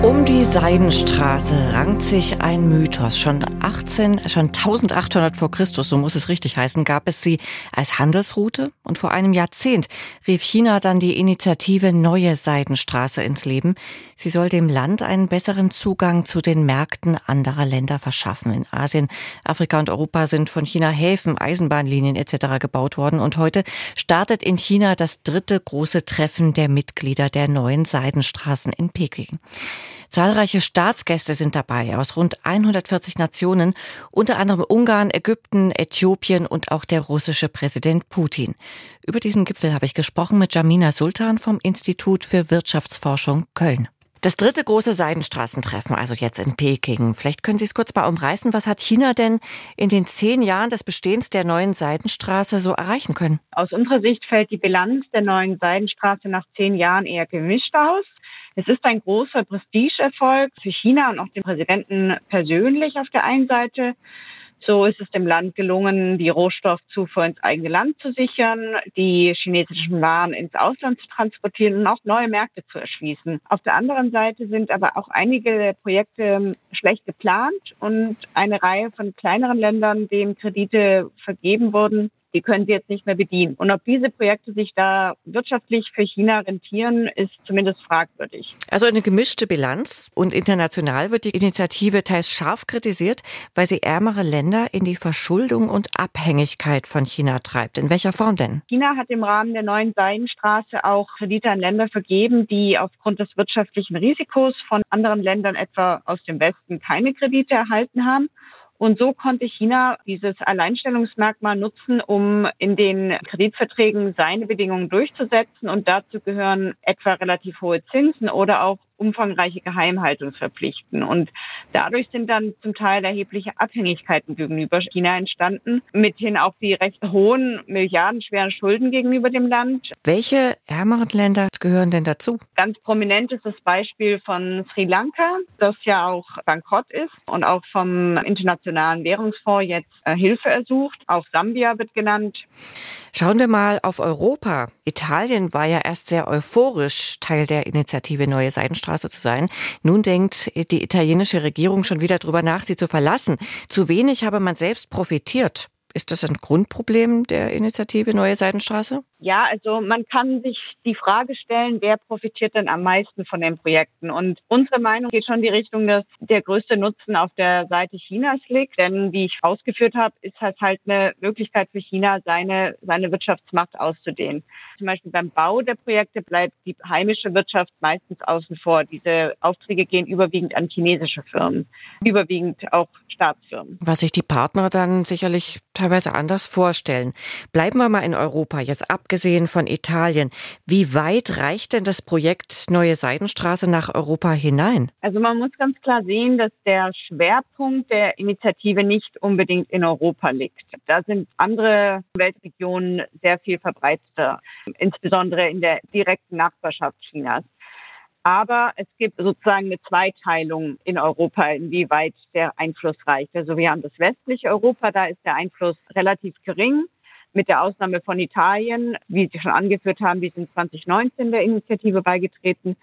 Um die Seidenstraße rankt sich ein Mythos. Schon 18, schon 1800 vor Christus, so muss es richtig heißen, gab es sie als Handelsroute und vor einem Jahrzehnt rief China dann die Initiative Neue Seidenstraße ins Leben. Sie soll dem Land einen besseren Zugang zu den Märkten anderer Länder verschaffen. In Asien, Afrika und Europa sind von China Häfen, Eisenbahnlinien etc. gebaut worden und heute startet in China das dritte große Treffen der Mitglieder der neuen Seidenstraßen in Peking. Zahlreiche Staatsgäste sind dabei aus rund 140 Nationen, unter anderem Ungarn, Ägypten, Äthiopien und auch der russische Präsident Putin. Über diesen Gipfel habe ich gesprochen mit Jamina Sultan vom Institut für Wirtschaftsforschung Köln. Das dritte große Seidenstraßentreffen, also jetzt in Peking. Vielleicht können Sie es kurz mal umreißen. Was hat China denn in den zehn Jahren des Bestehens der neuen Seidenstraße so erreichen können? Aus unserer Sicht fällt die Bilanz der neuen Seidenstraße nach zehn Jahren eher gemischt aus. Es ist ein großer Prestigeerfolg für China und auch den Präsidenten persönlich auf der einen Seite. So ist es dem Land gelungen, die Rohstoffzufuhr ins eigene Land zu sichern, die chinesischen Waren ins Ausland zu transportieren und auch neue Märkte zu erschließen. Auf der anderen Seite sind aber auch einige Projekte schlecht geplant und eine Reihe von kleineren Ländern, denen Kredite vergeben wurden, die können sie jetzt nicht mehr bedienen. Und ob diese Projekte sich da wirtschaftlich für China rentieren, ist zumindest fragwürdig. Also eine gemischte Bilanz. Und international wird die Initiative teils scharf kritisiert, weil sie ärmere Länder in die Verschuldung und Abhängigkeit von China treibt. In welcher Form denn? China hat im Rahmen der neuen Seidenstraße auch Kredite an Länder vergeben, die aufgrund des wirtschaftlichen Risikos von anderen Ländern etwa aus dem Westen keine Kredite erhalten haben. Und so konnte China dieses Alleinstellungsmerkmal nutzen, um in den Kreditverträgen seine Bedingungen durchzusetzen. Und dazu gehören etwa relativ hohe Zinsen oder auch umfangreiche Geheimhaltungsverpflichten. Und dadurch sind dann zum Teil erhebliche Abhängigkeiten gegenüber China entstanden, mithin auch die recht hohen, milliardenschweren Schulden gegenüber dem Land. Welche ärmeren Länder gehören denn dazu? Ganz prominent ist das Beispiel von Sri Lanka, das ja auch bankrott ist und auch vom Internationalen Währungsfonds jetzt äh, Hilfe ersucht. Auch Sambia wird genannt. Schauen wir mal auf Europa. Italien war ja erst sehr euphorisch Teil der Initiative Neue Seidenstraße zu sein. Nun denkt die italienische Regierung schon wieder darüber nach, sie zu verlassen. Zu wenig habe man selbst profitiert. Ist das ein Grundproblem der Initiative Neue Seidenstraße? Ja, also man kann sich die Frage stellen, wer profitiert denn am meisten von den Projekten? Und unsere Meinung geht schon in die Richtung, dass der größte Nutzen auf der Seite Chinas liegt. Denn wie ich ausgeführt habe, ist das halt eine Möglichkeit für China, seine, seine Wirtschaftsmacht auszudehnen. Zum Beispiel beim Bau der Projekte bleibt die heimische Wirtschaft meistens außen vor. Diese Aufträge gehen überwiegend an chinesische Firmen, überwiegend auch Staatsfirmen. Was sich die Partner dann sicherlich teilweise anders vorstellen. Bleiben wir mal in Europa, jetzt abgesehen von Italien. Wie weit reicht denn das Projekt Neue Seidenstraße nach Europa hinein? Also man muss ganz klar sehen, dass der Schwerpunkt der Initiative nicht unbedingt in Europa liegt. Da sind andere Weltregionen sehr viel verbreiteter, insbesondere in der direkten Nachbarschaft Chinas. Aber es gibt sozusagen eine Zweiteilung in Europa, inwieweit der Einfluss reicht. Also wir haben das westliche Europa, da ist der Einfluss relativ gering. Mit der Ausnahme von Italien, wie Sie schon angeführt haben, die sind 2019 der Initiative beigetreten.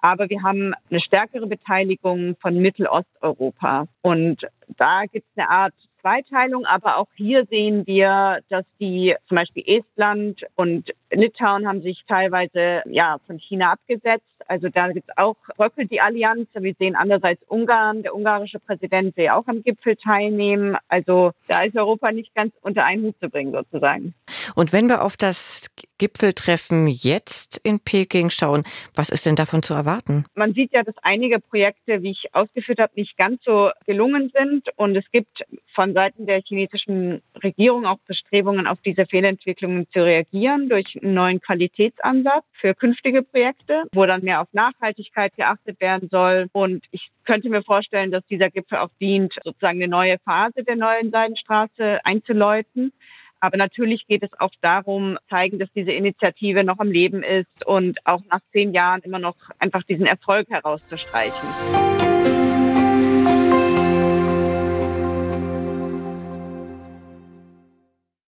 Aber wir haben eine stärkere Beteiligung von Mittelosteuropa. Und da gibt es eine Art Zweiteilung, aber auch hier sehen wir, dass die zum Beispiel Estland und Litauen haben sich teilweise ja von China abgesetzt. Also da gibt es auch bröckelt die Allianz. Wir sehen andererseits Ungarn, der ungarische Präsident will auch am Gipfel teilnehmen. Also da ist Europa nicht ganz unter einen Hut zu bringen sozusagen. Und wenn wir auf das Gipfeltreffen jetzt in Peking schauen, was ist denn davon zu erwarten? Man sieht ja, dass einige Projekte, wie ich ausgeführt habe, nicht ganz so gelungen sind. Und es gibt von Seiten der chinesischen Regierung auch Bestrebungen, auf diese Fehlentwicklungen zu reagieren durch einen neuen Qualitätsansatz für künftige Projekte, wo dann mehr auf Nachhaltigkeit geachtet werden soll. Und ich könnte mir vorstellen, dass dieser Gipfel auch dient, sozusagen eine neue Phase der neuen Seidenstraße einzuläuten. Aber natürlich geht es auch darum, zeigen, dass diese Initiative noch am Leben ist und auch nach zehn Jahren immer noch einfach diesen Erfolg herauszustreichen.